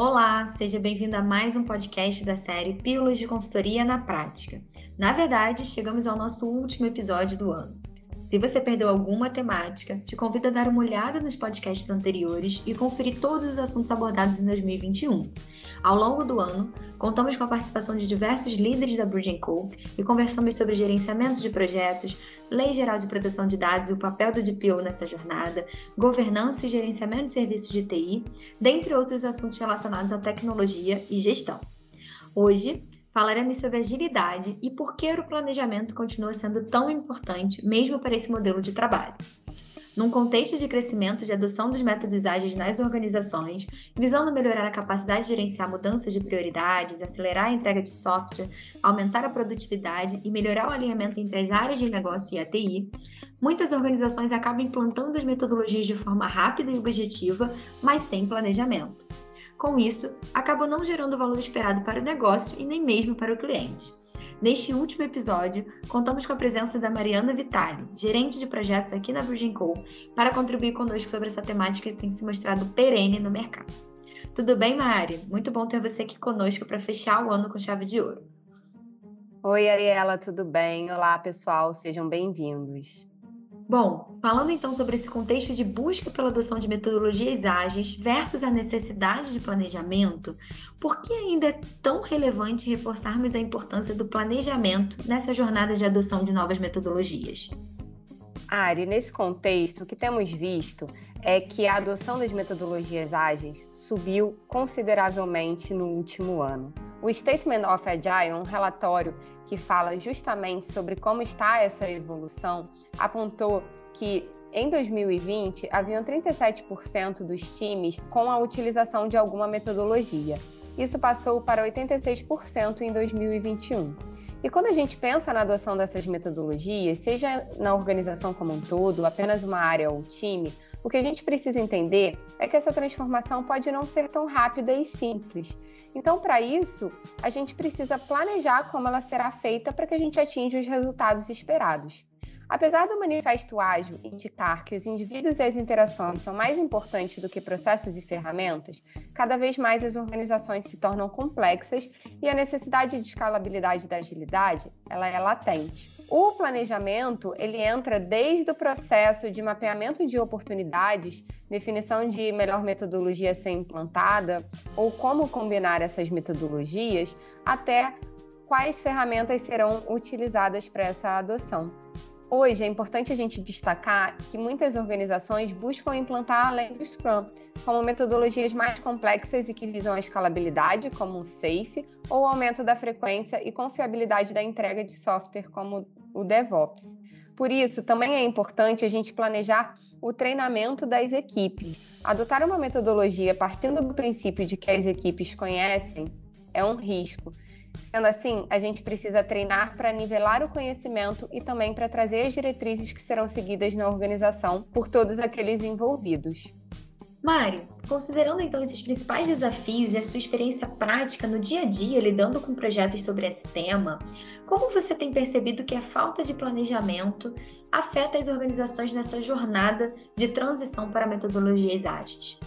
Olá, seja bem-vindo a mais um podcast da série Pílulas de Consultoria na Prática. Na verdade, chegamos ao nosso último episódio do ano. Se você perdeu alguma temática, te convido a dar uma olhada nos podcasts anteriores e conferir todos os assuntos abordados em 2021. Ao longo do ano, contamos com a participação de diversos líderes da Bridging Co e conversamos sobre gerenciamento de projetos, Lei Geral de Proteção de Dados e o papel do DPO nessa jornada, governança e gerenciamento de serviços de TI, dentre outros assuntos relacionados à tecnologia e gestão. Hoje, falaremos sobre agilidade e por que o planejamento continua sendo tão importante, mesmo para esse modelo de trabalho. Num contexto de crescimento de adoção dos métodos ágeis nas organizações, visando melhorar a capacidade de gerenciar mudanças de prioridades, acelerar a entrega de software, aumentar a produtividade e melhorar o alinhamento entre as áreas de negócio e a TI, muitas organizações acabam implantando as metodologias de forma rápida e objetiva, mas sem planejamento. Com isso, acabam não gerando o valor esperado para o negócio e nem mesmo para o cliente. Neste último episódio, contamos com a presença da Mariana Vitali, gerente de projetos aqui na Virgin Co, para contribuir conosco sobre essa temática que tem se mostrado perene no mercado. Tudo bem, Mari? Muito bom ter você aqui conosco para fechar o ano com chave de ouro. Oi, Ariela, tudo bem? Olá, pessoal, sejam bem-vindos. Bom, falando então sobre esse contexto de busca pela adoção de metodologias ágeis versus a necessidade de planejamento, por que ainda é tão relevante reforçarmos a importância do planejamento nessa jornada de adoção de novas metodologias? Ari, nesse contexto, o que temos visto é que a adoção das metodologias ágeis subiu consideravelmente no último ano. O Statement of Agile, um relatório que fala justamente sobre como está essa evolução, apontou que em 2020 haviam 37% dos times com a utilização de alguma metodologia. Isso passou para 86% em 2021. E quando a gente pensa na adoção dessas metodologias, seja na organização como um todo, apenas uma área ou time, o que a gente precisa entender é que essa transformação pode não ser tão rápida e simples. Então, para isso, a gente precisa planejar como ela será feita para que a gente atinja os resultados esperados. Apesar do manifesto ágil indicar que os indivíduos e as interações são mais importantes do que processos e ferramentas, cada vez mais as organizações se tornam complexas e a necessidade de escalabilidade da agilidade ela é latente. O planejamento ele entra desde o processo de mapeamento de oportunidades, definição de melhor metodologia a ser implantada ou como combinar essas metodologias, até quais ferramentas serão utilizadas para essa adoção. Hoje é importante a gente destacar que muitas organizações buscam implantar além do Scrum, como metodologias mais complexas e que visam a escalabilidade, como o SAFe, ou aumento da frequência e confiabilidade da entrega de software, como o DevOps. Por isso, também é importante a gente planejar o treinamento das equipes. Adotar uma metodologia partindo do princípio de que as equipes conhecem é um risco. Sendo assim, a gente precisa treinar para nivelar o conhecimento e também para trazer as diretrizes que serão seguidas na organização por todos aqueles envolvidos. Mário, considerando então esses principais desafios e a sua experiência prática no dia a dia lidando com projetos sobre esse tema, como você tem percebido que a falta de planejamento afeta as organizações nessa jornada de transição para metodologias ágeis?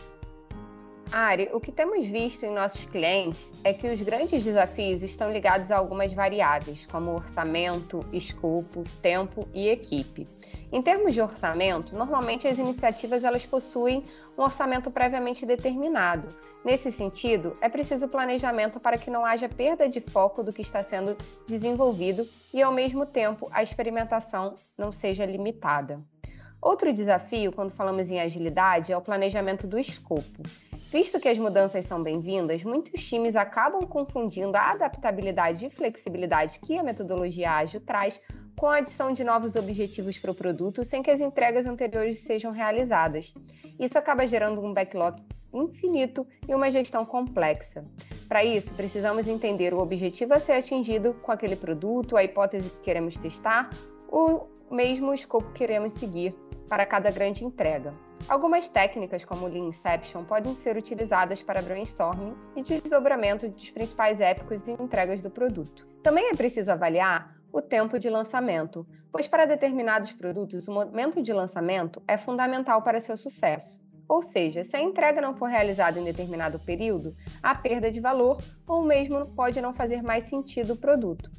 Ari, o que temos visto em nossos clientes é que os grandes desafios estão ligados a algumas variáveis, como orçamento, escopo, tempo e equipe. Em termos de orçamento, normalmente as iniciativas elas possuem um orçamento previamente determinado. Nesse sentido, é preciso planejamento para que não haja perda de foco do que está sendo desenvolvido e, ao mesmo tempo, a experimentação não seja limitada. Outro desafio, quando falamos em agilidade, é o planejamento do escopo. Visto que as mudanças são bem-vindas, muitos times acabam confundindo a adaptabilidade e flexibilidade que a metodologia ágil traz com a adição de novos objetivos para o produto sem que as entregas anteriores sejam realizadas. Isso acaba gerando um backlog infinito e uma gestão complexa. Para isso, precisamos entender o objetivo a ser atingido com aquele produto, a hipótese que queremos testar, o mesmo escopo que queremos seguir para cada grande entrega. Algumas técnicas, como o Lean Inception, podem ser utilizadas para brainstorming e desdobramento dos principais épicos e entregas do produto. Também é preciso avaliar o tempo de lançamento, pois para determinados produtos o momento de lançamento é fundamental para seu sucesso. Ou seja, se a entrega não for realizada em determinado período, há perda de valor ou mesmo pode não fazer mais sentido o produto.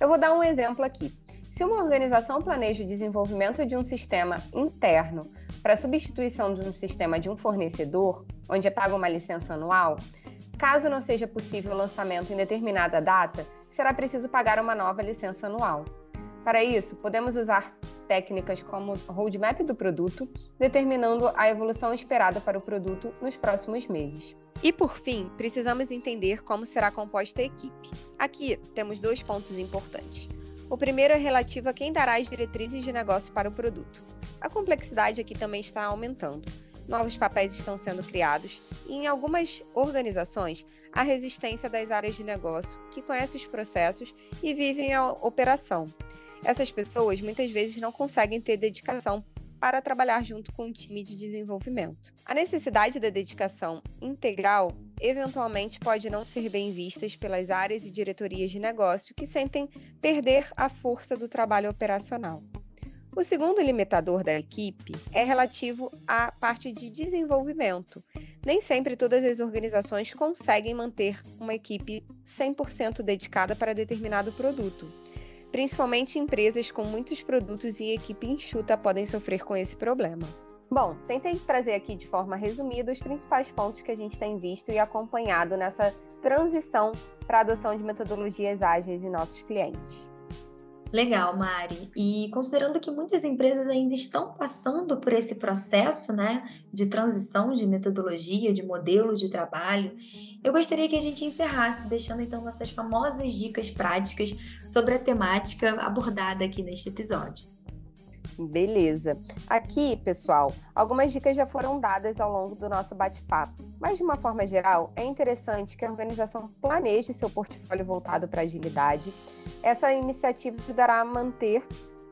Eu vou dar um exemplo aqui. Se uma organização planeja o desenvolvimento de um sistema interno para substituição de um sistema de um fornecedor, onde é paga uma licença anual, caso não seja possível o lançamento em determinada data, será preciso pagar uma nova licença anual. Para isso, podemos usar técnicas como roadmap do produto, determinando a evolução esperada para o produto nos próximos meses. E por fim, precisamos entender como será composta a equipe. Aqui temos dois pontos importantes. O primeiro é relativo a quem dará as diretrizes de negócio para o produto. A complexidade aqui também está aumentando. Novos papéis estão sendo criados e, em algumas organizações, há resistência das áreas de negócio que conhecem os processos e vivem a operação. Essas pessoas muitas vezes não conseguem ter dedicação para trabalhar junto com um time de desenvolvimento. A necessidade da dedicação integral eventualmente pode não ser bem vistas pelas áreas e diretorias de negócio que sentem perder a força do trabalho operacional. O segundo limitador da equipe é relativo à parte de desenvolvimento. Nem sempre todas as organizações conseguem manter uma equipe 100% dedicada para determinado produto. Principalmente empresas com muitos produtos e equipe enxuta podem sofrer com esse problema. Bom, tentei trazer aqui de forma resumida os principais pontos que a gente tem visto e acompanhado nessa transição para a adoção de metodologias ágeis em nossos clientes. Legal, Mari. E considerando que muitas empresas ainda estão passando por esse processo, né, de transição de metodologia, de modelo de trabalho, eu gostaria que a gente encerrasse deixando então nossas famosas dicas práticas sobre a temática abordada aqui neste episódio. Beleza. Aqui, pessoal, algumas dicas já foram dadas ao longo do nosso bate-papo, mas de uma forma geral, é interessante que a organização planeje seu portfólio voltado para agilidade. Essa iniciativa ajudará a manter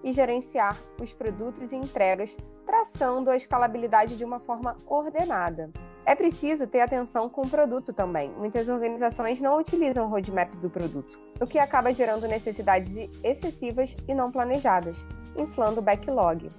e gerenciar os produtos e entregas, traçando a escalabilidade de uma forma ordenada. É preciso ter atenção com o produto também. Muitas organizações não utilizam o roadmap do produto, o que acaba gerando necessidades excessivas e não planejadas, inflando o backlog.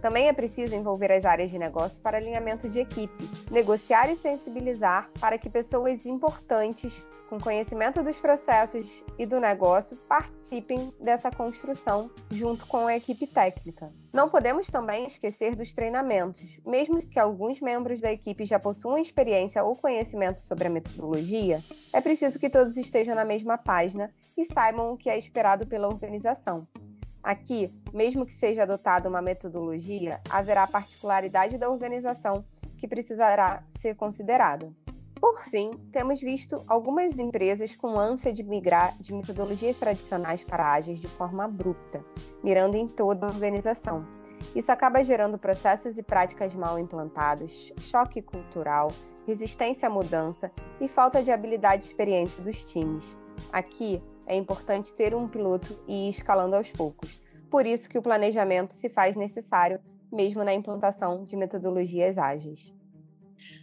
Também é preciso envolver as áreas de negócio para alinhamento de equipe, negociar e sensibilizar para que pessoas importantes, com conhecimento dos processos e do negócio, participem dessa construção junto com a equipe técnica. Não podemos também esquecer dos treinamentos. Mesmo que alguns membros da equipe já possuam experiência ou conhecimento sobre a metodologia, é preciso que todos estejam na mesma página e saibam o que é esperado pela organização. Aqui, mesmo que seja adotada uma metodologia, haverá particularidade da organização que precisará ser considerada. Por fim, temos visto algumas empresas com ânsia de migrar de metodologias tradicionais para ágeis de forma abrupta, mirando em toda a organização. Isso acaba gerando processos e práticas mal implantados, choque cultural, resistência à mudança e falta de habilidade e experiência dos times. Aqui, é importante ter um piloto e ir escalando aos poucos. Por isso que o planejamento se faz necessário, mesmo na implantação de metodologias ágeis.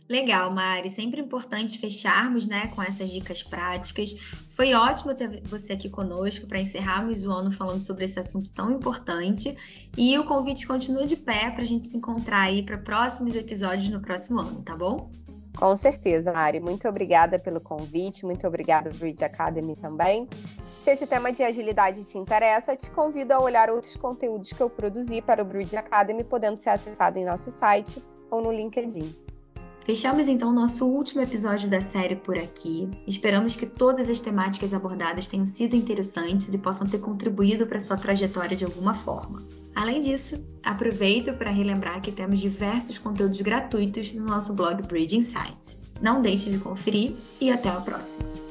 Legal, Mari. Sempre importante fecharmos né, com essas dicas práticas. Foi ótimo ter você aqui conosco para encerrarmos o ano falando sobre esse assunto tão importante. E o convite continua de pé para a gente se encontrar aí para próximos episódios no próximo ano, tá bom? Com certeza, Ari. Muito obrigada pelo convite, muito obrigada, Bridge Academy também. Se esse tema de agilidade te interessa, te convido a olhar outros conteúdos que eu produzi para o Bridge Academy, podendo ser acessado em nosso site ou no LinkedIn. Fechamos então nosso último episódio da série por aqui. Esperamos que todas as temáticas abordadas tenham sido interessantes e possam ter contribuído para sua trajetória de alguma forma. Além disso, aproveito para relembrar que temos diversos conteúdos gratuitos no nosso blog Bridge Insights. Não deixe de conferir e até a próxima!